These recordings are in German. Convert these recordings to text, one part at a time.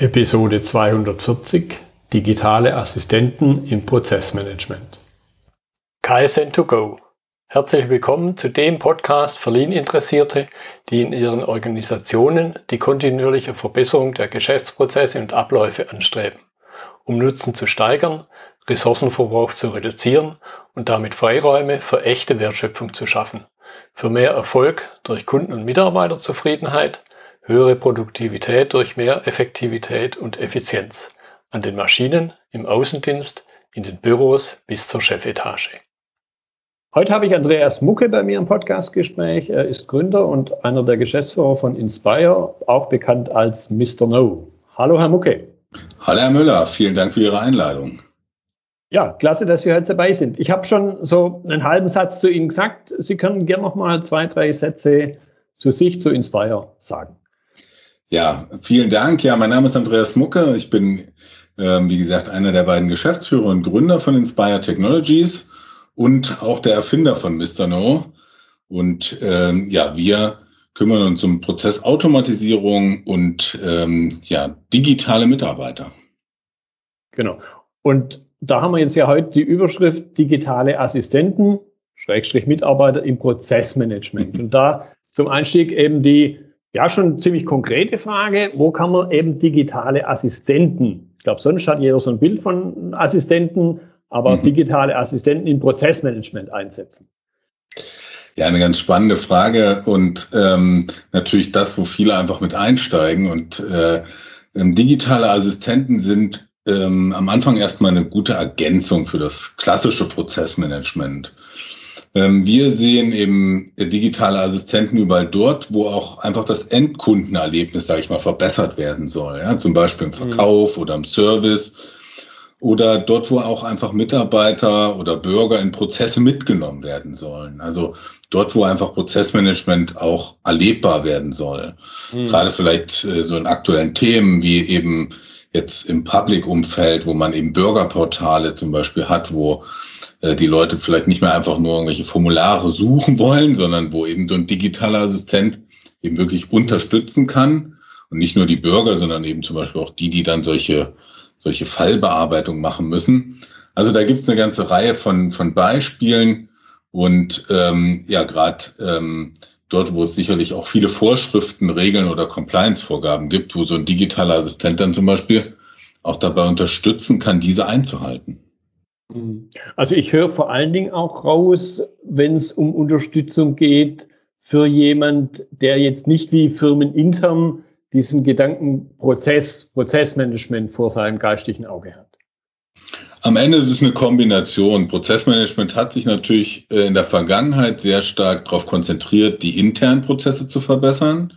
Episode 240 Digitale Assistenten im Prozessmanagement. KSN2Go. Herzlich willkommen zu dem Podcast für Lean-Interessierte, die in ihren Organisationen die kontinuierliche Verbesserung der Geschäftsprozesse und Abläufe anstreben, um Nutzen zu steigern, Ressourcenverbrauch zu reduzieren und damit Freiräume für echte Wertschöpfung zu schaffen, für mehr Erfolg durch Kunden- und Mitarbeiterzufriedenheit, höhere Produktivität durch mehr Effektivität und Effizienz an den Maschinen, im Außendienst, in den Büros bis zur Chefetage. Heute habe ich Andreas Mucke bei mir im Podcastgespräch. Er ist Gründer und einer der Geschäftsführer von Inspire, auch bekannt als Mr. No. Hallo, Herr Mucke. Hallo, Herr Müller. Vielen Dank für Ihre Einladung. Ja, klasse, dass wir heute dabei sind. Ich habe schon so einen halben Satz zu Ihnen gesagt. Sie können gerne noch mal zwei, drei Sätze zu sich, zu Inspire sagen. Ja, vielen Dank. Ja, mein Name ist Andreas Mucke. Ich bin, ähm, wie gesagt, einer der beiden Geschäftsführer und Gründer von Inspire Technologies und auch der Erfinder von Mr. No. Und ähm, ja, wir kümmern uns um Prozessautomatisierung und ähm, ja, digitale Mitarbeiter. Genau. Und da haben wir jetzt ja heute die Überschrift digitale Assistenten, Schrägstrich Mitarbeiter im Prozessmanagement. Und da zum Einstieg eben die ja, schon ziemlich konkrete Frage. Wo kann man eben digitale Assistenten, ich glaube, sonst hat jeder so ein Bild von Assistenten, aber mhm. digitale Assistenten im Prozessmanagement einsetzen? Ja, eine ganz spannende Frage und ähm, natürlich das, wo viele einfach mit einsteigen. Und äh, ähm, digitale Assistenten sind ähm, am Anfang erstmal eine gute Ergänzung für das klassische Prozessmanagement. Ähm, wir sehen eben digitale Assistenten überall dort, wo auch einfach das Endkundenerlebnis, sage ich mal, verbessert werden soll. Ja? Zum Beispiel im mhm. Verkauf mhm. oder im Service oder dort, wo auch einfach Mitarbeiter oder Bürger in Prozesse mitgenommen werden sollen. Also dort, wo einfach Prozessmanagement auch erlebbar werden soll. Mhm. Gerade vielleicht äh, so in aktuellen Themen wie eben jetzt im Public-Umfeld, wo man eben Bürgerportale zum Beispiel hat, wo äh, die Leute vielleicht nicht mehr einfach nur irgendwelche Formulare suchen wollen, sondern wo eben so ein digitaler Assistent eben wirklich unterstützen kann und nicht nur die Bürger, sondern eben zum Beispiel auch die, die dann solche, solche Fallbearbeitung machen müssen. Also da gibt es eine ganze Reihe von, von Beispielen und ähm, ja, gerade ähm, dort, wo es sicherlich auch viele Vorschriften, Regeln oder Compliance-Vorgaben gibt, wo so ein digitaler Assistent dann zum Beispiel auch dabei unterstützen kann, diese einzuhalten. Mhm. Also ich höre vor allen Dingen auch raus, wenn es um Unterstützung geht für jemand, der jetzt nicht wie firmenintern diesen Gedankenprozess, Prozessmanagement vor seinem geistigen Auge hat. Am Ende ist es eine Kombination. Prozessmanagement hat sich natürlich äh, in der Vergangenheit sehr stark darauf konzentriert, die internen Prozesse zu verbessern.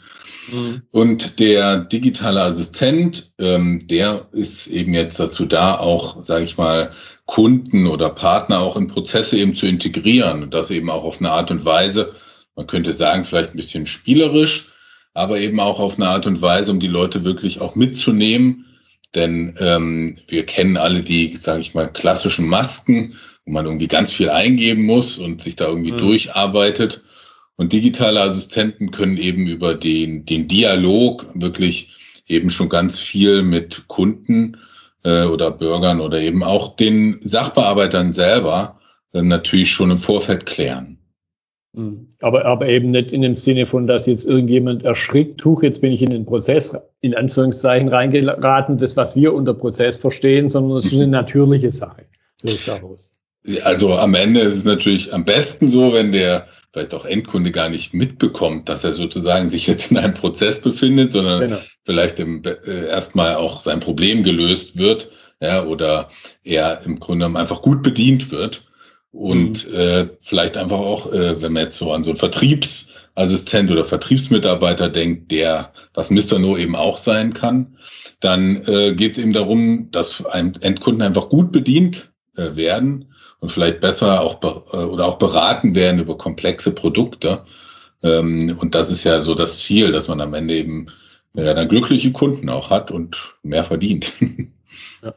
Mhm. Und der digitale Assistent, ähm, der ist eben jetzt dazu da, auch, sage ich mal, Kunden oder Partner auch in Prozesse eben zu integrieren und das eben auch auf eine Art und Weise, man könnte sagen, vielleicht ein bisschen spielerisch, aber eben auch auf eine Art und Weise, um die Leute wirklich auch mitzunehmen. Denn ähm, wir kennen alle die, sage ich mal, klassischen Masken, wo man irgendwie ganz viel eingeben muss und sich da irgendwie mhm. durcharbeitet. Und digitale Assistenten können eben über den, den Dialog wirklich eben schon ganz viel mit Kunden äh, oder Bürgern oder eben auch den Sachbearbeitern selber äh, natürlich schon im Vorfeld klären. Mhm. Aber, aber eben nicht in dem Sinne von, dass jetzt irgendjemand erschrickt, huch, jetzt bin ich in den Prozess in Anführungszeichen reingeraten, das, was wir unter Prozess verstehen, sondern es ist eine natürliche Sache. Also am Ende ist es natürlich am besten so, wenn der vielleicht auch Endkunde gar nicht mitbekommt, dass er sozusagen sich jetzt in einem Prozess befindet, sondern genau. vielleicht im, äh, erstmal auch sein Problem gelöst wird, ja, oder er im Grunde einfach gut bedient wird. Und mhm. äh, vielleicht einfach auch, äh, wenn man jetzt so an so einen Vertriebsassistent oder Vertriebsmitarbeiter denkt, der, was Mr. No eben auch sein kann, dann äh, geht es eben darum, dass ein Endkunden einfach gut bedient äh, werden und vielleicht besser auch äh, oder auch beraten werden über komplexe Produkte. Ähm, und das ist ja so das Ziel, dass man am Ende eben ja, dann glückliche Kunden auch hat und mehr verdient. Ja.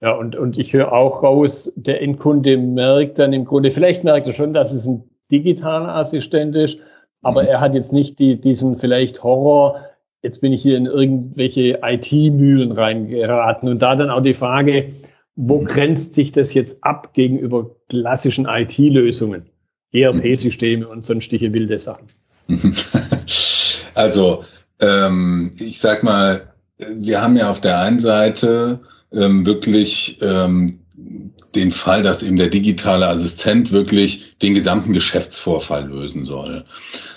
Ja, und, und ich höre auch raus, der Endkunde merkt dann im Grunde, vielleicht merkt er schon, dass es ein digitaler Assistent ist, aber mhm. er hat jetzt nicht die, diesen vielleicht Horror, jetzt bin ich hier in irgendwelche IT-Mühlen reingeraten und da dann auch die Frage, wo mhm. grenzt sich das jetzt ab gegenüber klassischen IT-Lösungen, ERP-Systeme und sonstige wilde Sachen? Also, ähm, ich sag mal, wir haben ja auf der einen Seite ähm, wirklich ähm, den Fall, dass eben der digitale Assistent wirklich den gesamten Geschäftsvorfall lösen soll.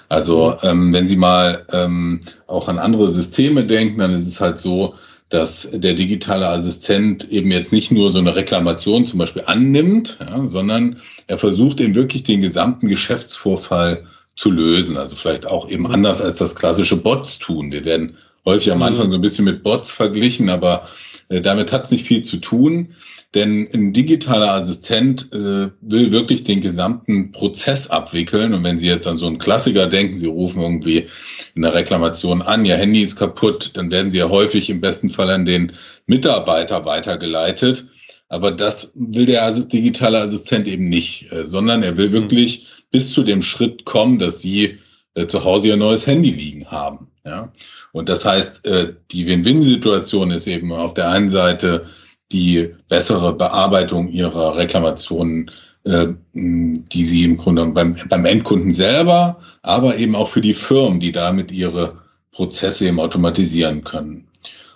Also mhm. ähm, wenn Sie mal ähm, auch an andere Systeme denken, dann ist es halt so, dass der digitale Assistent eben jetzt nicht nur so eine Reklamation zum Beispiel annimmt, ja, sondern er versucht eben wirklich den gesamten Geschäftsvorfall zu lösen. Also vielleicht auch eben anders als das klassische Bots tun. Wir werden häufig am Anfang so ein bisschen mit Bots verglichen, aber äh, damit hat es nicht viel zu tun. Denn ein digitaler Assistent äh, will wirklich den gesamten Prozess abwickeln. Und wenn Sie jetzt an so einen Klassiker denken, Sie rufen irgendwie in der Reklamation an, Ihr Handy ist kaputt, dann werden Sie ja häufig im besten Fall an den Mitarbeiter weitergeleitet. Aber das will der digitale Assistent eben nicht, äh, sondern er will hm. wirklich bis zu dem Schritt kommen, dass Sie äh, zu Hause Ihr neues Handy liegen haben. Ja? Und das heißt, äh, die Win-Win-Situation ist eben auf der einen Seite, die bessere Bearbeitung ihrer Reklamationen, äh, die sie im Grunde beim, beim Endkunden selber, aber eben auch für die Firmen, die damit ihre Prozesse eben automatisieren können.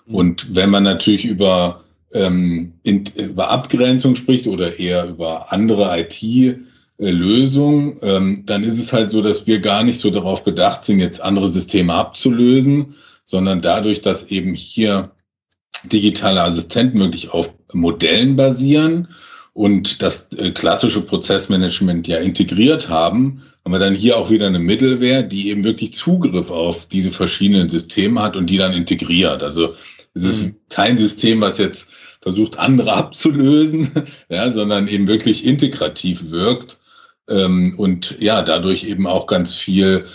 Mhm. Und wenn man natürlich über, ähm, in, über Abgrenzung spricht oder eher über andere IT-Lösungen, ähm, dann ist es halt so, dass wir gar nicht so darauf bedacht sind, jetzt andere Systeme abzulösen, sondern dadurch, dass eben hier digitale Assistenten wirklich auf Modellen basieren und das äh, klassische Prozessmanagement ja integriert haben, haben wir dann hier auch wieder eine Mittelwehr, die eben wirklich Zugriff auf diese verschiedenen Systeme hat und die dann integriert. Also es ist mhm. kein System, was jetzt versucht, andere abzulösen, ja, sondern eben wirklich integrativ wirkt ähm, und ja, dadurch eben auch ganz viel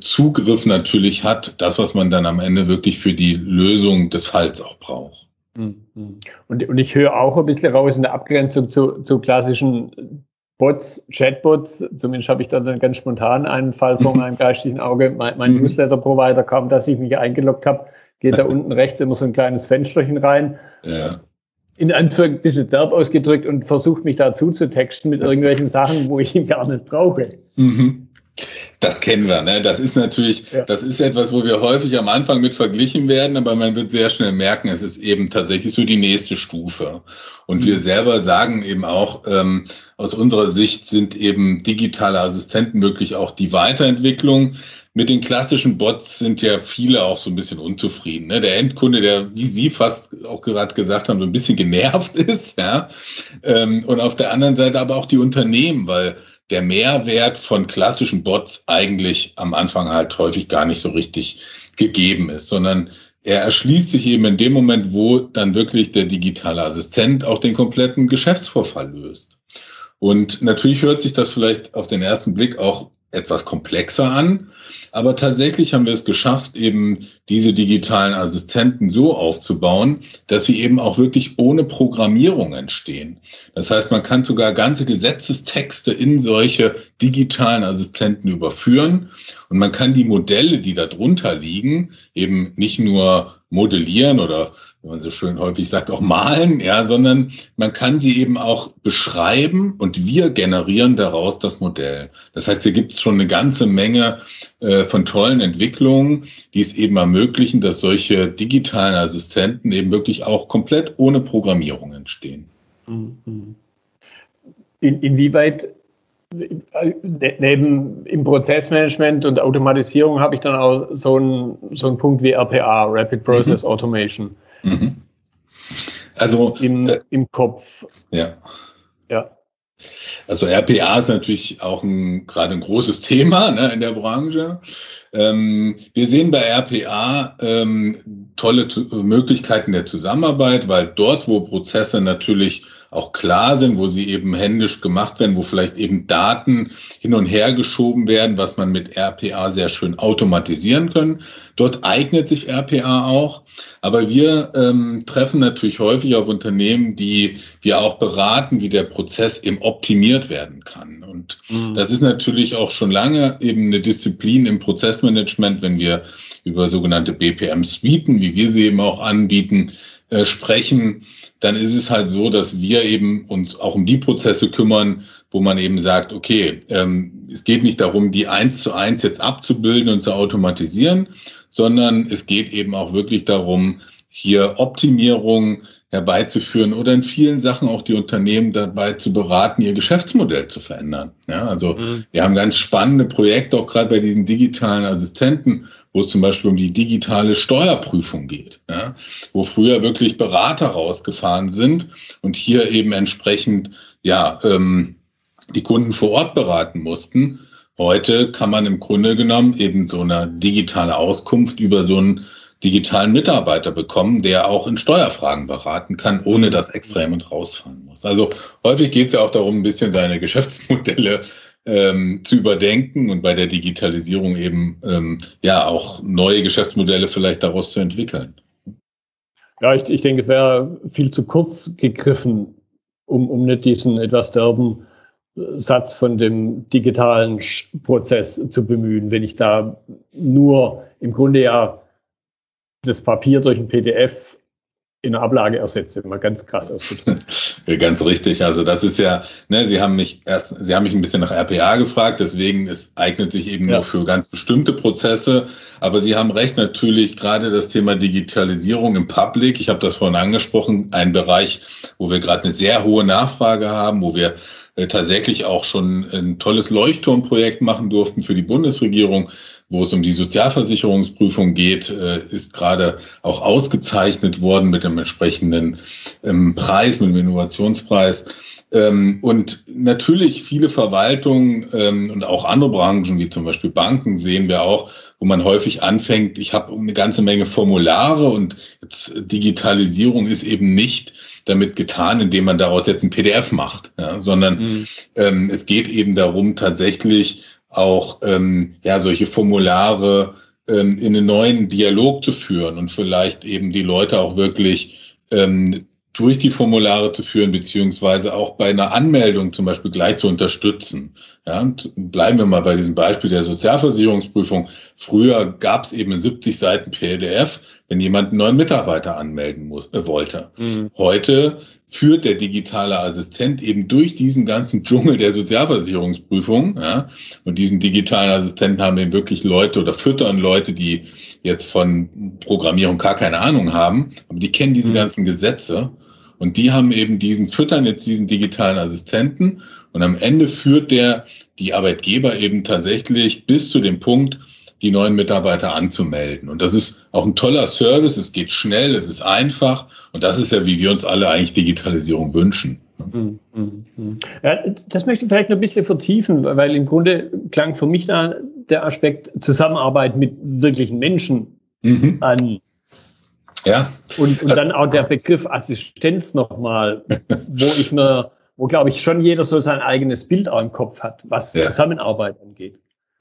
Zugriff natürlich hat, das, was man dann am Ende wirklich für die Lösung des Falls auch braucht. Mhm. Und, und ich höre auch ein bisschen raus in der Abgrenzung zu, zu klassischen Bots, Chatbots, zumindest habe ich dann ganz spontan einen Fall vor meinem geistigen Auge. Mein, mein mhm. Newsletter-Provider kam, dass ich mich eingeloggt habe, geht da unten rechts immer so ein kleines Fensterchen rein. Ja. In Anführung ein bisschen derb ausgedrückt und versucht mich dazu zu texten mit irgendwelchen Sachen, wo ich ihn gar nicht brauche. Mhm. Das kennen wir, ne? Das ist natürlich, ja. das ist etwas, wo wir häufig am Anfang mit verglichen werden, aber man wird sehr schnell merken, es ist eben tatsächlich so die nächste Stufe. Und mhm. wir selber sagen eben auch, ähm, aus unserer Sicht sind eben digitale Assistenten wirklich auch die Weiterentwicklung. Mit den klassischen Bots sind ja viele auch so ein bisschen unzufrieden. Ne? Der Endkunde, der, wie Sie fast auch gerade gesagt haben, so ein bisschen genervt ist, ja. Ähm, und auf der anderen Seite aber auch die Unternehmen, weil der Mehrwert von klassischen Bots eigentlich am Anfang halt häufig gar nicht so richtig gegeben ist, sondern er erschließt sich eben in dem Moment, wo dann wirklich der digitale Assistent auch den kompletten Geschäftsvorfall löst. Und natürlich hört sich das vielleicht auf den ersten Blick auch etwas komplexer an. Aber tatsächlich haben wir es geschafft, eben diese digitalen Assistenten so aufzubauen, dass sie eben auch wirklich ohne Programmierung entstehen. Das heißt, man kann sogar ganze Gesetzestexte in solche digitalen Assistenten überführen und man kann die Modelle, die da drunter liegen, eben nicht nur modellieren oder wie man so schön häufig sagt, auch malen, ja, sondern man kann sie eben auch beschreiben und wir generieren daraus das Modell. Das heißt, hier gibt es schon eine ganze Menge äh, von tollen Entwicklungen, die es eben ermöglichen, dass solche digitalen Assistenten eben wirklich auch komplett ohne Programmierung entstehen. Mhm. In, inwieweit neben im Prozessmanagement und Automatisierung habe ich dann auch so einen, so einen Punkt wie RPA, Rapid Process mhm. Automation. Mhm. Also im, äh, im Kopf. Ja. Ja. Also RPA ist natürlich auch ein, gerade ein großes Thema ne, in der Branche. Ähm, wir sehen bei RPA ähm, tolle Möglichkeiten der Zusammenarbeit, weil dort, wo Prozesse natürlich auch klar sind, wo sie eben händisch gemacht werden, wo vielleicht eben Daten hin und her geschoben werden, was man mit RPA sehr schön automatisieren können. Dort eignet sich RPA auch. Aber wir ähm, treffen natürlich häufig auf Unternehmen, die wir auch beraten, wie der Prozess eben optimiert werden kann. Und mhm. das ist natürlich auch schon lange eben eine Disziplin im Prozessmanagement, wenn wir über sogenannte BPM-Suiten, wie wir sie eben auch anbieten, äh, sprechen, dann ist es halt so, dass wir eben uns auch um die Prozesse kümmern, wo man eben sagt, okay, ähm, es geht nicht darum, die eins zu eins jetzt abzubilden und zu automatisieren, sondern es geht eben auch wirklich darum, hier Optimierung herbeizuführen oder in vielen Sachen auch die Unternehmen dabei zu beraten, ihr Geschäftsmodell zu verändern. Ja, also mhm. wir haben ganz spannende Projekte, auch gerade bei diesen digitalen Assistenten, wo es zum Beispiel um die digitale Steuerprüfung geht, ja, wo früher wirklich Berater rausgefahren sind und hier eben entsprechend ja ähm, die Kunden vor Ort beraten mussten. Heute kann man im Grunde genommen eben so eine digitale Auskunft über so einen digitalen Mitarbeiter bekommen, der auch in Steuerfragen beraten kann, ohne dass extra jemand rausfahren muss. Also häufig geht es ja auch darum, ein bisschen seine Geschäftsmodelle ähm, zu überdenken und bei der Digitalisierung eben ähm, ja auch neue Geschäftsmodelle vielleicht daraus zu entwickeln. Ja, ich, ich denke, es wäre viel zu kurz gegriffen, um, um nicht diesen etwas derben äh, Satz von dem digitalen Prozess zu bemühen. Wenn ich da nur im Grunde ja das Papier durch ein PDF in der Ablage ersetze, mal ganz krass ausgedrückt. ganz richtig. Also das ist ja, ne, Sie haben mich erst, Sie haben mich ein bisschen nach RPA gefragt, deswegen es eignet sich eben ja. nur für ganz bestimmte Prozesse. Aber Sie haben recht, natürlich gerade das Thema Digitalisierung im Public. Ich habe das vorhin angesprochen, ein Bereich, wo wir gerade eine sehr hohe Nachfrage haben, wo wir äh, tatsächlich auch schon ein tolles Leuchtturmprojekt machen durften für die Bundesregierung wo es um die Sozialversicherungsprüfung geht, äh, ist gerade auch ausgezeichnet worden mit dem entsprechenden ähm, Preis, mit dem Innovationspreis. Ähm, und natürlich viele Verwaltungen ähm, und auch andere Branchen, wie zum Beispiel Banken, sehen wir auch, wo man häufig anfängt, ich habe eine ganze Menge Formulare und Digitalisierung ist eben nicht damit getan, indem man daraus jetzt ein PDF macht, ja, sondern mhm. ähm, es geht eben darum, tatsächlich auch ähm, ja solche Formulare ähm, in einen neuen Dialog zu führen und vielleicht eben die Leute auch wirklich ähm, durch die Formulare zu führen, beziehungsweise auch bei einer Anmeldung zum Beispiel gleich zu unterstützen. Ja, und bleiben wir mal bei diesem Beispiel der Sozialversicherungsprüfung. Früher gab es eben in 70 Seiten PDF, wenn jemand einen neuen Mitarbeiter anmelden muss, äh, wollte. Mhm. Heute führt der digitale Assistent eben durch diesen ganzen Dschungel der Sozialversicherungsprüfung. Ja? Und diesen digitalen Assistenten haben eben wirklich Leute oder füttern Leute, die jetzt von Programmierung gar keine Ahnung haben, aber die kennen diese mhm. ganzen Gesetze und die haben eben diesen, füttern jetzt diesen digitalen Assistenten und am Ende führt der die Arbeitgeber eben tatsächlich bis zu dem Punkt, die neuen Mitarbeiter anzumelden. Und das ist auch ein toller Service, es geht schnell, es ist einfach und das ist ja, wie wir uns alle eigentlich Digitalisierung wünschen. Ja, das möchte ich vielleicht noch ein bisschen vertiefen, weil im Grunde klang für mich da der Aspekt Zusammenarbeit mit wirklichen Menschen mhm. an. Ja. Und, und dann auch der Begriff Assistenz nochmal, wo ich mir, wo glaube ich schon jeder so sein eigenes Bild auch im Kopf hat, was ja. Zusammenarbeit angeht.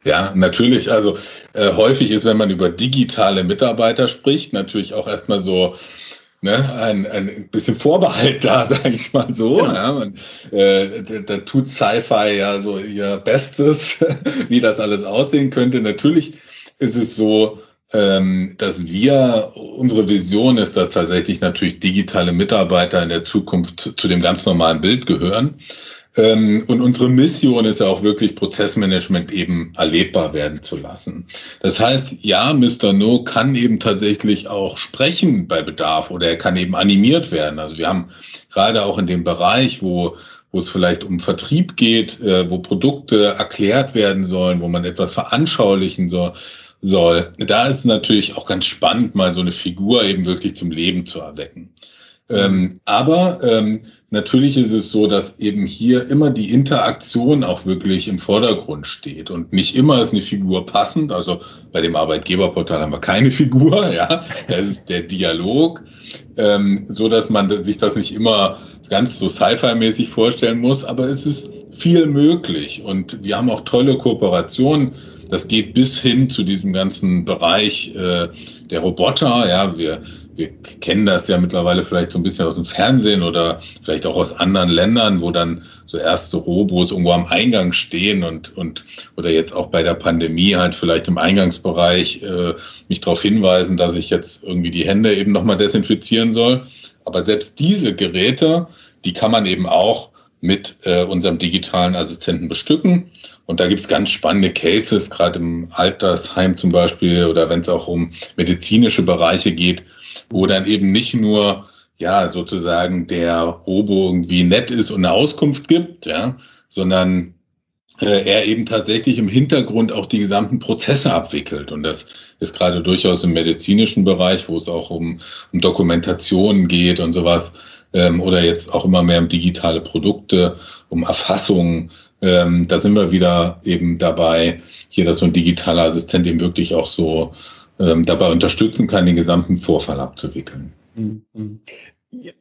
Ja, natürlich. Also äh, häufig ist, wenn man über digitale Mitarbeiter spricht, natürlich auch erstmal so ne, ein, ein bisschen Vorbehalt da, sage ich mal so. Ja. ja man, äh, da, da tut Sci-Fi ja so ihr Bestes, wie das alles aussehen könnte. Natürlich ist es so, ähm, dass wir, unsere Vision ist, dass tatsächlich natürlich digitale Mitarbeiter in der Zukunft zu dem ganz normalen Bild gehören. Ähm, und unsere Mission ist ja auch wirklich Prozessmanagement eben erlebbar werden zu lassen. Das heißt, ja, Mr. No kann eben tatsächlich auch sprechen bei Bedarf oder er kann eben animiert werden. Also wir haben gerade auch in dem Bereich, wo wo es vielleicht um Vertrieb geht, äh, wo Produkte erklärt werden sollen, wo man etwas veranschaulichen soll, soll. Da ist natürlich auch ganz spannend, mal so eine Figur eben wirklich zum Leben zu erwecken. Ähm, aber ähm, natürlich ist es so, dass eben hier immer die Interaktion auch wirklich im Vordergrund steht und nicht immer ist eine Figur passend. Also bei dem Arbeitgeberportal haben wir keine Figur, ja, da ist der Dialog, ähm, so dass man sich das nicht immer, ganz so Sci-Fi-mäßig vorstellen muss, aber es ist viel möglich und wir haben auch tolle Kooperationen. Das geht bis hin zu diesem ganzen Bereich äh, der Roboter. Ja, wir wir kennen das ja mittlerweile vielleicht so ein bisschen aus dem Fernsehen oder vielleicht auch aus anderen Ländern, wo dann so erste Robos irgendwo am Eingang stehen und, und oder jetzt auch bei der Pandemie halt vielleicht im Eingangsbereich äh, mich darauf hinweisen, dass ich jetzt irgendwie die Hände eben nochmal desinfizieren soll. Aber selbst diese Geräte, die kann man eben auch mit äh, unserem digitalen Assistenten bestücken. Und da gibt's ganz spannende Cases, gerade im Altersheim zum Beispiel oder wenn es auch um medizinische Bereiche geht, wo dann eben nicht nur ja sozusagen der Robo irgendwie nett ist und eine Auskunft gibt, ja, sondern äh, er eben tatsächlich im Hintergrund auch die gesamten Prozesse abwickelt. Und das ist gerade durchaus im medizinischen Bereich, wo es auch um, um Dokumentationen geht und sowas, ähm, oder jetzt auch immer mehr um digitale Produkte, um Erfassung. Ähm, da sind wir wieder eben dabei, hier, dass so ein digitaler Assistent eben wirklich auch so ähm, dabei unterstützen kann, den gesamten Vorfall abzuwickeln.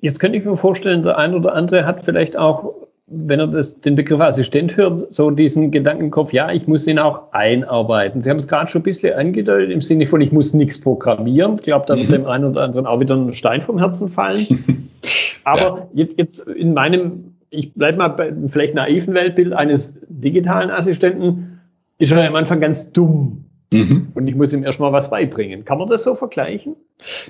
Jetzt könnte ich mir vorstellen, der ein oder andere hat vielleicht auch, wenn er das, den Begriff Assistent hört, so diesen Gedankenkopf, ja, ich muss ihn auch einarbeiten. Sie haben es gerade schon ein bisschen angedeutet im Sinne von, ich muss nichts programmieren. Ich glaube, da wird mhm. dem einen oder anderen auch wieder ein Stein vom Herzen fallen. Aber ja. jetzt, jetzt in meinem, ich bleibe mal bei vielleicht naiven Weltbild eines digitalen Assistenten, ist er am Anfang ganz dumm. Mhm. Und ich muss ihm erstmal was beibringen. Kann man das so vergleichen?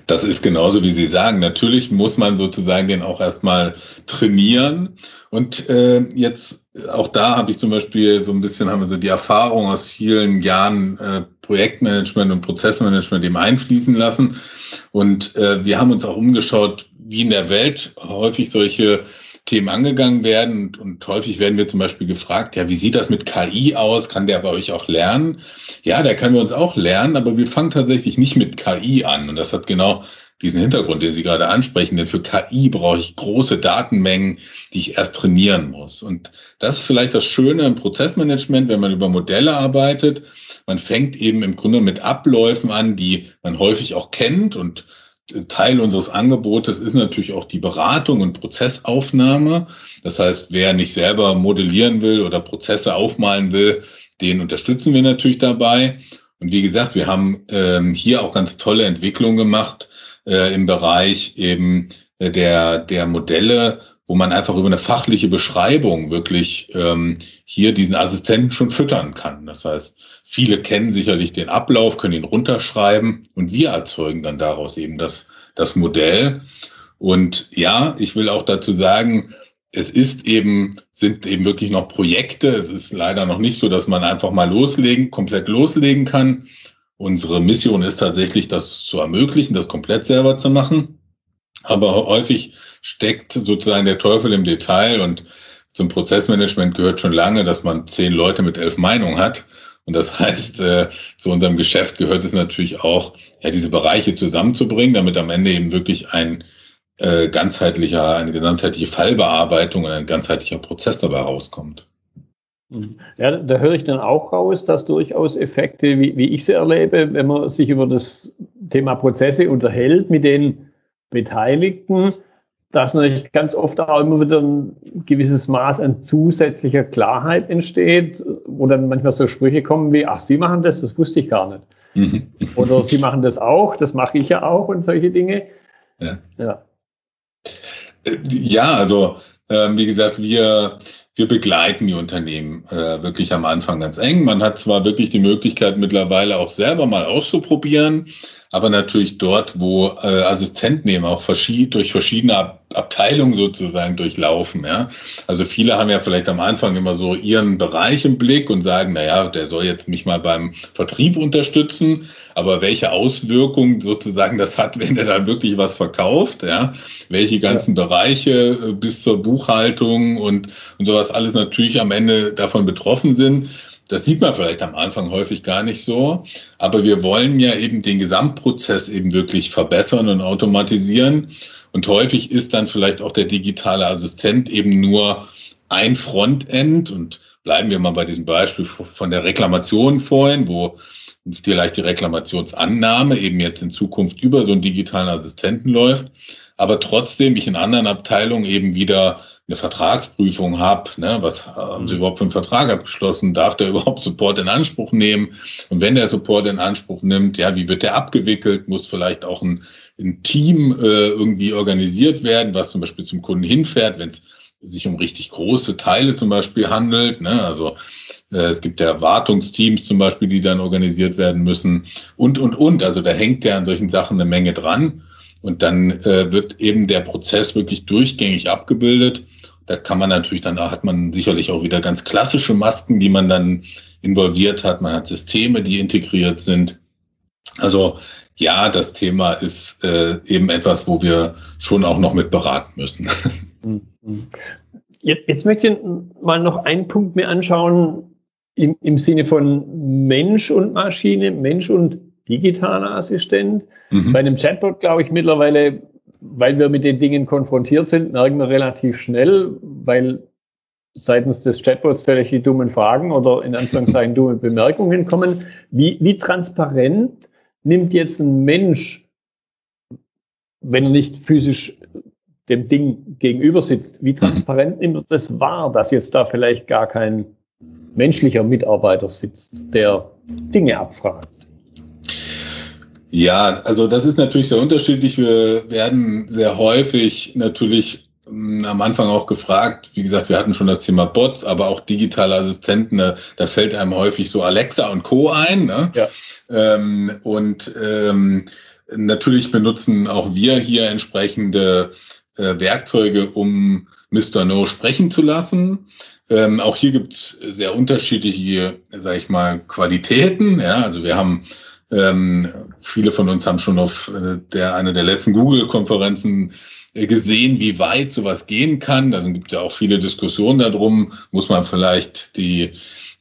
Das ist genauso, wie Sie sagen. Natürlich muss man sozusagen den auch erstmal trainieren. Und äh, jetzt auch da habe ich zum Beispiel so ein bisschen, haben wir so die Erfahrung aus vielen Jahren äh, Projektmanagement und Prozessmanagement eben einfließen lassen. Und äh, wir haben uns auch umgeschaut, wie in der Welt häufig solche Themen angegangen werden. Und, und, häufig werden wir zum Beispiel gefragt, ja, wie sieht das mit KI aus? Kann der bei euch auch lernen? Ja, der kann bei uns auch lernen, aber wir fangen tatsächlich nicht mit KI an. Und das hat genau diesen Hintergrund, den Sie gerade ansprechen. Denn für KI brauche ich große Datenmengen, die ich erst trainieren muss. Und das ist vielleicht das Schöne im Prozessmanagement, wenn man über Modelle arbeitet. Man fängt eben im Grunde mit Abläufen an, die man häufig auch kennt und Teil unseres Angebotes ist natürlich auch die Beratung und Prozessaufnahme. Das heißt, wer nicht selber modellieren will oder Prozesse aufmalen will, den unterstützen wir natürlich dabei. Und wie gesagt, wir haben ähm, hier auch ganz tolle Entwicklungen gemacht äh, im Bereich eben äh, der, der Modelle, wo man einfach über eine fachliche Beschreibung wirklich ähm, hier diesen Assistenten schon füttern kann. Das heißt, viele kennen sicherlich den Ablauf, können ihn runterschreiben und wir erzeugen dann daraus eben das, das Modell. Und ja, ich will auch dazu sagen, es ist eben, sind eben wirklich noch Projekte. Es ist leider noch nicht so, dass man einfach mal loslegen, komplett loslegen kann. Unsere Mission ist tatsächlich, das zu ermöglichen, das komplett selber zu machen. Aber häufig steckt sozusagen der Teufel im Detail und zum Prozessmanagement gehört schon lange, dass man zehn Leute mit elf Meinungen hat. Und das heißt, äh, zu unserem Geschäft gehört es natürlich auch, ja, diese Bereiche zusammenzubringen, damit am Ende eben wirklich ein äh, ganzheitlicher, eine gesamtheitliche Fallbearbeitung und ein ganzheitlicher Prozess dabei rauskommt. Mhm. Ja, da höre ich dann auch raus, dass durchaus Effekte, wie, wie ich sie erlebe, wenn man sich über das Thema Prozesse unterhält mit den Beteiligten, dass natürlich ganz oft auch immer wieder ein gewisses Maß an zusätzlicher Klarheit entsteht, wo dann manchmal so Sprüche kommen wie, ach, Sie machen das, das wusste ich gar nicht. Mhm. Oder Sie machen das auch, das mache ich ja auch und solche Dinge. Ja, ja. ja also äh, wie gesagt, wir, wir begleiten die Unternehmen äh, wirklich am Anfang ganz eng. Man hat zwar wirklich die Möglichkeit mittlerweile auch selber mal auszuprobieren, aber natürlich dort, wo äh, Assistenten eben auch verschied durch verschiedene Ab Abteilungen sozusagen durchlaufen. Ja? Also viele haben ja vielleicht am Anfang immer so ihren Bereich im Blick und sagen, na ja, der soll jetzt mich mal beim Vertrieb unterstützen, aber welche Auswirkungen sozusagen das hat, wenn er dann wirklich was verkauft, ja, welche ganzen ja. Bereiche äh, bis zur Buchhaltung und, und sowas alles natürlich am Ende davon betroffen sind. Das sieht man vielleicht am Anfang häufig gar nicht so, aber wir wollen ja eben den Gesamtprozess eben wirklich verbessern und automatisieren. Und häufig ist dann vielleicht auch der digitale Assistent eben nur ein Frontend. Und bleiben wir mal bei diesem Beispiel von der Reklamation vorhin, wo vielleicht die Reklamationsannahme eben jetzt in Zukunft über so einen digitalen Assistenten läuft, aber trotzdem ich in anderen Abteilungen eben wieder eine Vertragsprüfung habe, ne, was haben Sie mhm. überhaupt für einen Vertrag abgeschlossen, darf der überhaupt Support in Anspruch nehmen? Und wenn der Support in Anspruch nimmt, ja, wie wird der abgewickelt, muss vielleicht auch ein, ein Team äh, irgendwie organisiert werden, was zum Beispiel zum Kunden hinfährt, wenn es sich um richtig große Teile zum Beispiel handelt, ne, also äh, es gibt ja Wartungsteams zum Beispiel, die dann organisiert werden müssen und, und, und. Also da hängt ja an solchen Sachen eine Menge dran. Und dann äh, wird eben der Prozess wirklich durchgängig abgebildet. Da kann man natürlich dann, hat man sicherlich auch wieder ganz klassische Masken, die man dann involviert hat. Man hat Systeme, die integriert sind. Also ja, das Thema ist äh, eben etwas, wo wir schon auch noch mit beraten müssen. Jetzt, jetzt möchte ich mal noch einen Punkt mir anschauen im, im Sinne von Mensch und Maschine, Mensch und digitaler Assistent. Mhm. Bei einem Chatbot glaube ich mittlerweile weil wir mit den Dingen konfrontiert sind, merken wir relativ schnell, weil seitens des Chatbots vielleicht die dummen Fragen oder in Anführungszeichen dumme Bemerkungen kommen. Wie, wie transparent nimmt jetzt ein Mensch, wenn er nicht physisch dem Ding gegenüber sitzt, wie transparent nimmt er das wahr, dass jetzt da vielleicht gar kein menschlicher Mitarbeiter sitzt, der Dinge abfragt? Ja, also das ist natürlich sehr unterschiedlich. Wir werden sehr häufig natürlich hm, am Anfang auch gefragt, wie gesagt, wir hatten schon das Thema Bots, aber auch digitale Assistenten, da, da fällt einem häufig so Alexa und Co. ein. Ne? Ja. Ähm, und ähm, natürlich benutzen auch wir hier entsprechende äh, Werkzeuge, um Mr. No sprechen zu lassen. Ähm, auch hier gibt's sehr unterschiedliche, sage ich mal, Qualitäten. Ja, also wir haben ähm, viele von uns haben schon auf äh, der, einer der letzten Google-Konferenzen äh, gesehen, wie weit sowas gehen kann. Da gibt es ja auch viele Diskussionen darum. Muss man vielleicht die,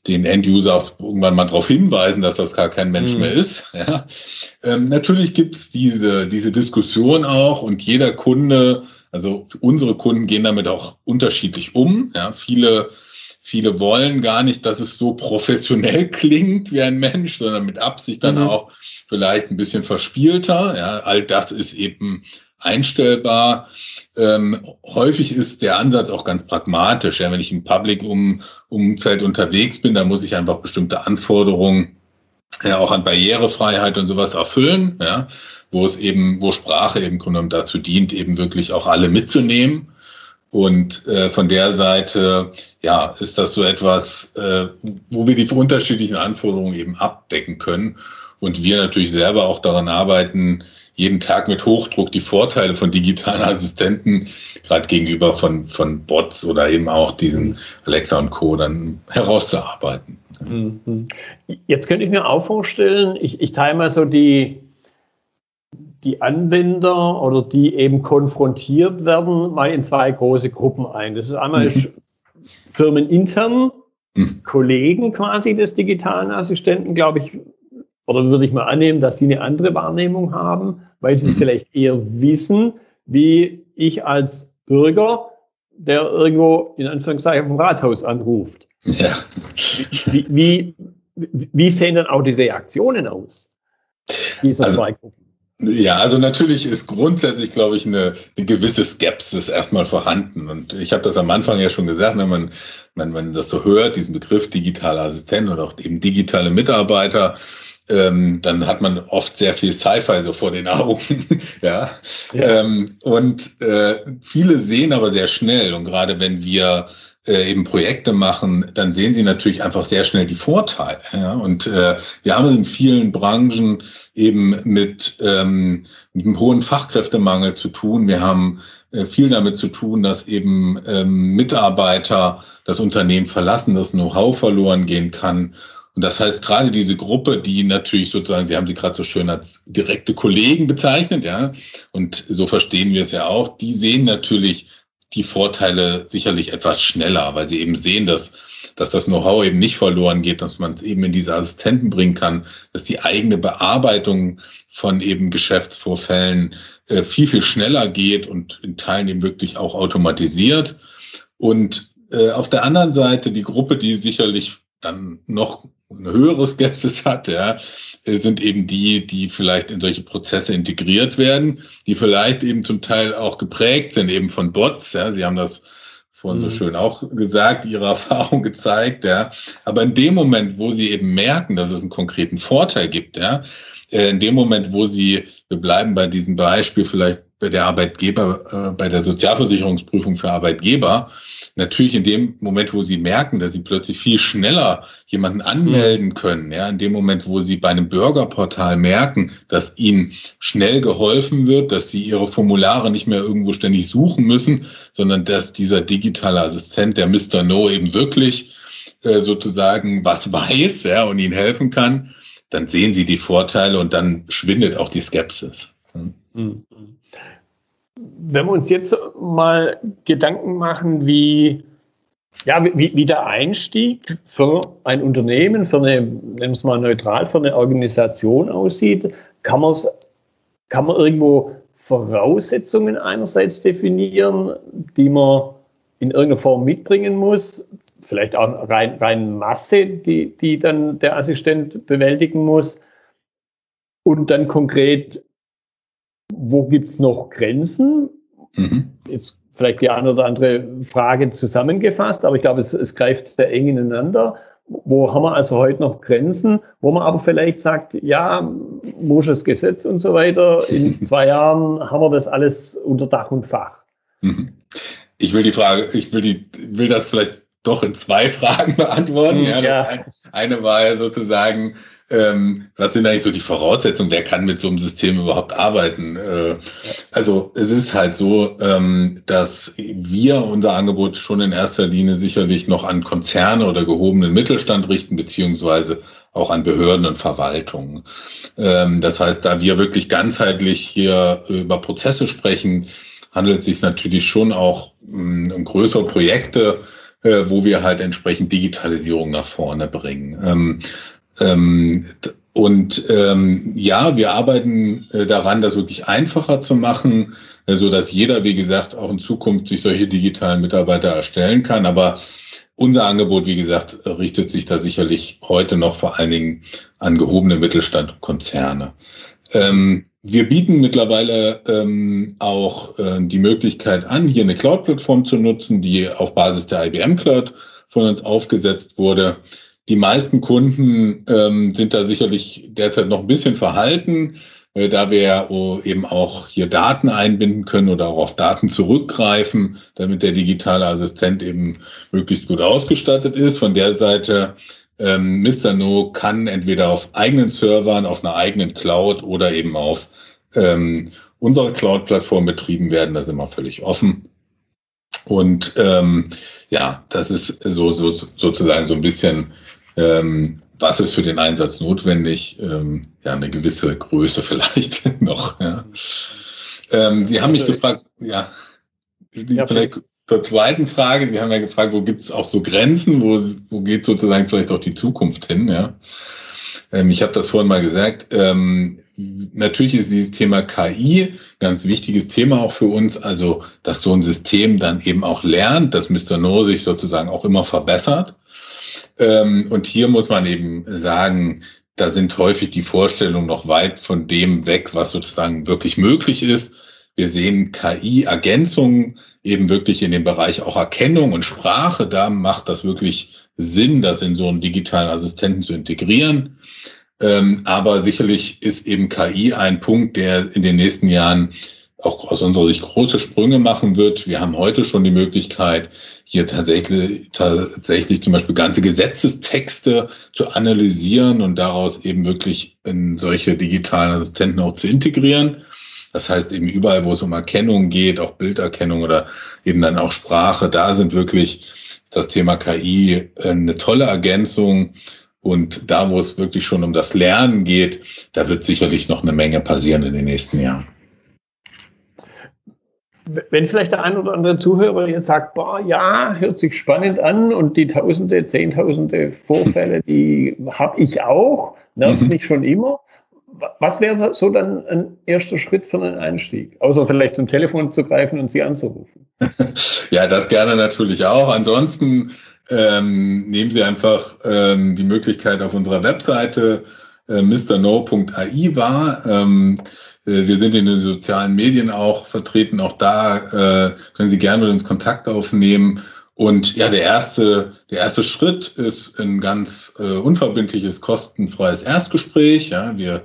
den End-User auch irgendwann mal darauf hinweisen, dass das gar kein Mensch mhm. mehr ist. Ja. Ähm, natürlich gibt es diese, diese Diskussion auch und jeder Kunde, also unsere Kunden gehen damit auch unterschiedlich um. Ja. Viele Viele wollen gar nicht, dass es so professionell klingt wie ein Mensch, sondern mit Absicht dann mhm. auch vielleicht ein bisschen verspielter. Ja, all das ist eben einstellbar. Ähm, häufig ist der Ansatz auch ganz pragmatisch. Ja, wenn ich im Public-Umfeld unterwegs bin, dann muss ich einfach bestimmte Anforderungen ja, auch an Barrierefreiheit und sowas erfüllen, ja, wo es eben, wo Sprache eben dazu dient, eben wirklich auch alle mitzunehmen. Und äh, von der Seite, ja, ist das so etwas, äh, wo wir die unterschiedlichen Anforderungen eben abdecken können. Und wir natürlich selber auch daran arbeiten, jeden Tag mit Hochdruck die Vorteile von digitalen Assistenten, gerade gegenüber von, von Bots oder eben auch diesen Alexa und Co. dann herauszuarbeiten. Mhm. Jetzt könnte ich mir auch vorstellen, ich, ich teile mal so die, die Anwender oder die eben konfrontiert werden, mal in zwei große Gruppen ein. Das ist einmal mhm. firmenintern, mhm. Kollegen quasi des digitalen Assistenten, glaube ich, oder würde ich mal annehmen, dass sie eine andere Wahrnehmung haben, weil sie es mhm. vielleicht eher wissen, wie ich als Bürger, der irgendwo in Anführungszeichen vom Rathaus anruft. Ja. Wie, wie, wie sehen dann auch die Reaktionen aus? Dieser also, zwei Gruppen? Ja, also natürlich ist grundsätzlich, glaube ich, eine, eine gewisse Skepsis erstmal vorhanden. Und ich habe das am Anfang ja schon gesagt, wenn man, wenn man das so hört, diesen Begriff digitaler Assistent oder auch eben digitale Mitarbeiter, ähm, dann hat man oft sehr viel Sci-Fi so vor den Augen. ja. ja. Ähm, und äh, viele sehen aber sehr schnell, und gerade wenn wir äh, eben Projekte machen, dann sehen sie natürlich einfach sehr schnell die Vorteile. Ja? Und äh, wir haben in vielen Branchen eben mit, ähm, mit einem hohen Fachkräftemangel zu tun. Wir haben äh, viel damit zu tun, dass eben ähm, Mitarbeiter das Unternehmen verlassen, das Know-how verloren gehen kann. Und das heißt, gerade diese Gruppe, die natürlich sozusagen, Sie haben sie gerade so schön als direkte Kollegen bezeichnet, ja, und so verstehen wir es ja auch, die sehen natürlich die Vorteile sicherlich etwas schneller, weil sie eben sehen, dass, dass das Know-how eben nicht verloren geht, dass man es eben in diese Assistenten bringen kann, dass die eigene Bearbeitung von eben Geschäftsvorfällen äh, viel, viel schneller geht und in Teilen eben wirklich auch automatisiert. Und äh, auf der anderen Seite die Gruppe, die sicherlich dann noch eine höhere Skepsis hat, ja, äh, sind eben die, die vielleicht in solche Prozesse integriert werden, die vielleicht eben zum Teil auch geprägt sind eben von Bots. Ja, Sie haben das vorhin so mhm. schön auch gesagt, Ihre Erfahrung gezeigt. Ja, aber in dem Moment, wo Sie eben merken, dass es einen konkreten Vorteil gibt, ja, äh, in dem Moment, wo Sie, wir bleiben bei diesem Beispiel vielleicht bei der Arbeitgeber, äh, bei der Sozialversicherungsprüfung für Arbeitgeber, natürlich in dem Moment, wo sie merken, dass sie plötzlich viel schneller jemanden anmelden können, ja, in dem Moment, wo sie bei einem Bürgerportal merken, dass ihnen schnell geholfen wird, dass sie ihre Formulare nicht mehr irgendwo ständig suchen müssen, sondern dass dieser digitale Assistent, der Mr. No eben wirklich äh, sozusagen was weiß, ja, und ihnen helfen kann, dann sehen sie die Vorteile und dann schwindet auch die Skepsis. Mhm. Wenn wir uns jetzt mal Gedanken machen, wie, ja, wie, wie der Einstieg für ein Unternehmen, für eine, nennen es mal neutral, für eine Organisation aussieht, kann, man's, kann man irgendwo Voraussetzungen einerseits definieren, die man in irgendeiner Form mitbringen muss, vielleicht auch rein, rein Masse, die, die dann der Assistent bewältigen muss. Und dann konkret, wo gibt es noch Grenzen? Mhm. Jetzt vielleicht die eine oder andere Frage zusammengefasst, aber ich glaube, es, es greift sehr eng ineinander. Wo haben wir also heute noch Grenzen, wo man aber vielleicht sagt, ja, Mosches Gesetz und so weiter, in zwei Jahren haben wir das alles unter Dach und Fach. Mhm. Ich will die Frage, ich will die, will das vielleicht doch in zwei Fragen beantworten. Mhm, ja, ja. Eine war ja sozusagen, ähm, was sind eigentlich so die Voraussetzungen, wer kann mit so einem System überhaupt arbeiten? Äh, also es ist halt so, ähm, dass wir unser Angebot schon in erster Linie sicherlich noch an Konzerne oder gehobenen Mittelstand richten, beziehungsweise auch an Behörden und Verwaltungen. Ähm, das heißt, da wir wirklich ganzheitlich hier über Prozesse sprechen, handelt es sich natürlich schon auch um, um größere Projekte, äh, wo wir halt entsprechend Digitalisierung nach vorne bringen. Ähm, und ähm, ja, wir arbeiten äh, daran, das wirklich einfacher zu machen, äh, so dass jeder, wie gesagt, auch in Zukunft sich solche digitalen Mitarbeiter erstellen kann. Aber unser Angebot, wie gesagt, richtet sich da sicherlich heute noch vor allen Dingen an gehobene Mittelstand und Konzerne. Ähm, wir bieten mittlerweile ähm, auch äh, die Möglichkeit an, hier eine Cloud-Plattform zu nutzen, die auf Basis der IBM Cloud von uns aufgesetzt wurde. Die meisten Kunden ähm, sind da sicherlich derzeit noch ein bisschen verhalten, äh, da wir äh, eben auch hier Daten einbinden können oder auch auf Daten zurückgreifen, damit der digitale Assistent eben möglichst gut ausgestattet ist. Von der Seite ähm, Mr. No kann entweder auf eigenen Servern, auf einer eigenen Cloud oder eben auf ähm, unserer Cloud-Plattform betrieben werden. Das ist immer völlig offen. Und ähm, ja, das ist so, so sozusagen so ein bisschen, ähm, was ist für den Einsatz notwendig? Ähm, ja, eine gewisse Größe vielleicht noch. Ja. Ähm, Sie haben mich gefragt, ja, ja vielleicht zur zweiten Frage, Sie haben ja gefragt, wo gibt es auch so Grenzen, wo, wo geht sozusagen vielleicht auch die Zukunft hin, ja. Ähm, ich habe das vorhin mal gesagt, ähm, natürlich ist dieses Thema KI ganz wichtiges Thema auch für uns, also dass so ein System dann eben auch lernt, dass Mr. No sich sozusagen auch immer verbessert. Ähm, und hier muss man eben sagen, da sind häufig die Vorstellungen noch weit von dem weg, was sozusagen wirklich möglich ist. Wir sehen KI-Ergänzungen eben wirklich in dem Bereich auch Erkennung und Sprache. Da macht das wirklich Sinn, das in so einen digitalen Assistenten zu integrieren. Ähm, aber sicherlich ist eben KI ein Punkt, der in den nächsten Jahren auch aus unserer Sicht große Sprünge machen wird. Wir haben heute schon die Möglichkeit, hier tatsächlich, tatsächlich zum Beispiel ganze Gesetzestexte zu analysieren und daraus eben wirklich in solche digitalen Assistenten auch zu integrieren. Das heißt eben überall, wo es um Erkennung geht, auch Bilderkennung oder eben dann auch Sprache, da sind wirklich das Thema KI eine tolle Ergänzung. Und da, wo es wirklich schon um das Lernen geht, da wird sicherlich noch eine Menge passieren in den nächsten Jahren. Wenn vielleicht der ein oder andere Zuhörer jetzt sagt, boah, ja, hört sich spannend an und die Tausende, Zehntausende Vorfälle, die habe ich auch, nervt mhm. mich schon immer was wäre so dann ein erster Schritt für einen Einstieg? Außer vielleicht zum Telefon zu greifen und Sie anzurufen. ja, das gerne natürlich auch. Ansonsten ähm, nehmen Sie einfach ähm, die Möglichkeit auf unserer Webseite äh, mrno.ai war. Ähm, äh, wir sind in den sozialen Medien auch vertreten. Auch da äh, können Sie gerne mit uns Kontakt aufnehmen. Und ja, der erste, der erste Schritt ist ein ganz äh, unverbindliches, kostenfreies Erstgespräch. Ja, wir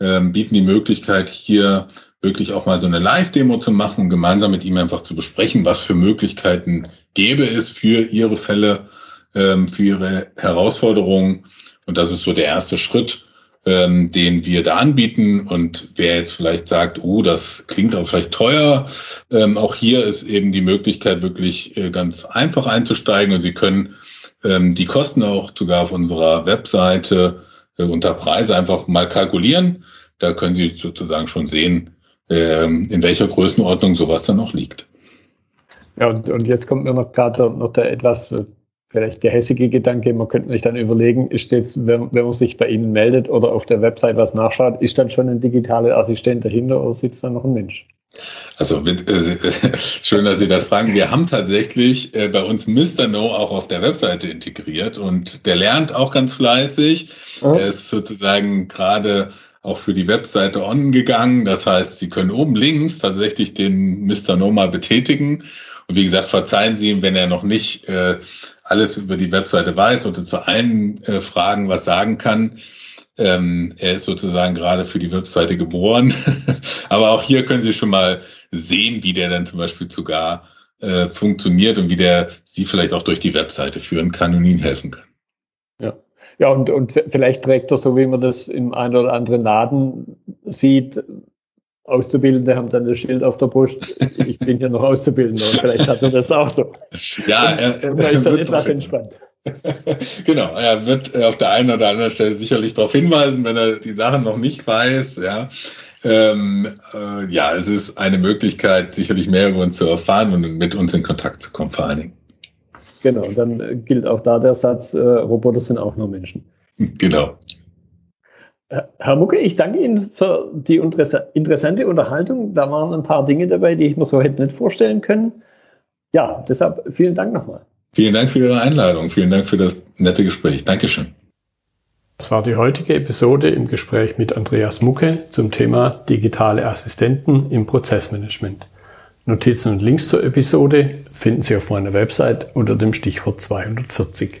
ähm, bieten die Möglichkeit, hier wirklich auch mal so eine Live-Demo zu machen und gemeinsam mit ihm einfach zu besprechen, was für Möglichkeiten gäbe es für Ihre Fälle, ähm, für Ihre Herausforderungen. Und das ist so der erste Schritt, ähm, den wir da anbieten. Und wer jetzt vielleicht sagt, oh, das klingt aber vielleicht teuer, ähm, auch hier ist eben die Möglichkeit, wirklich äh, ganz einfach einzusteigen. Und Sie können ähm, die Kosten auch sogar auf unserer Webseite äh, unter Preise einfach mal kalkulieren. Da können Sie sozusagen schon sehen, ähm, in welcher Größenordnung sowas dann noch liegt. Ja, und, und jetzt kommt mir noch gerade noch der etwas äh, vielleicht gehässige Gedanke, man könnte sich dann überlegen, ist jetzt, wenn, wenn man sich bei Ihnen meldet oder auf der Website was nachschaut, ist dann schon ein digitaler Assistent dahinter oder sitzt da noch ein Mensch? Also mit, äh, schön, dass Sie das fragen. Wir haben tatsächlich äh, bei uns Mr. No auch auf der Webseite integriert und der lernt auch ganz fleißig. Mhm. Er ist sozusagen gerade auch für die Webseite on gegangen. Das heißt, Sie können oben links tatsächlich den Mr. No mal betätigen. Und wie gesagt, verzeihen Sie ihm, wenn er noch nicht äh, alles über die Webseite weiß und zu allen äh, Fragen was sagen kann. Ähm, er ist sozusagen gerade für die Webseite geboren. Aber auch hier können Sie schon mal sehen, wie der dann zum Beispiel sogar äh, funktioniert und wie der Sie vielleicht auch durch die Webseite führen kann und Ihnen helfen kann. Ja. Ja, und, und vielleicht trägt er, so wie man das im einen oder anderen Laden sieht, Auszubildende haben dann das Schild auf der Brust. Ich bin hier noch Auszubildender und vielleicht hat er das auch so. Ja, er, er, er ist dann etwas entspannt. genau, er wird auf der einen oder anderen Stelle sicherlich darauf hinweisen, wenn er die Sachen noch nicht weiß. Ja, ähm, äh, ja es ist eine Möglichkeit, sicherlich mehr über uns zu erfahren und mit uns in Kontakt zu kommen, vor allen Dingen. Genau, dann gilt auch da der Satz, äh, Roboter sind auch nur Menschen. Genau. Herr Mucke, ich danke Ihnen für die interessante Unterhaltung. Da waren ein paar Dinge dabei, die ich mir so hätte nicht vorstellen können. Ja, deshalb vielen Dank nochmal. Vielen Dank für Ihre Einladung. Vielen Dank für das nette Gespräch. Dankeschön. Das war die heutige Episode im Gespräch mit Andreas Mucke zum Thema digitale Assistenten im Prozessmanagement. Notizen und Links zur Episode finden Sie auf meiner Website unter dem Stichwort 240.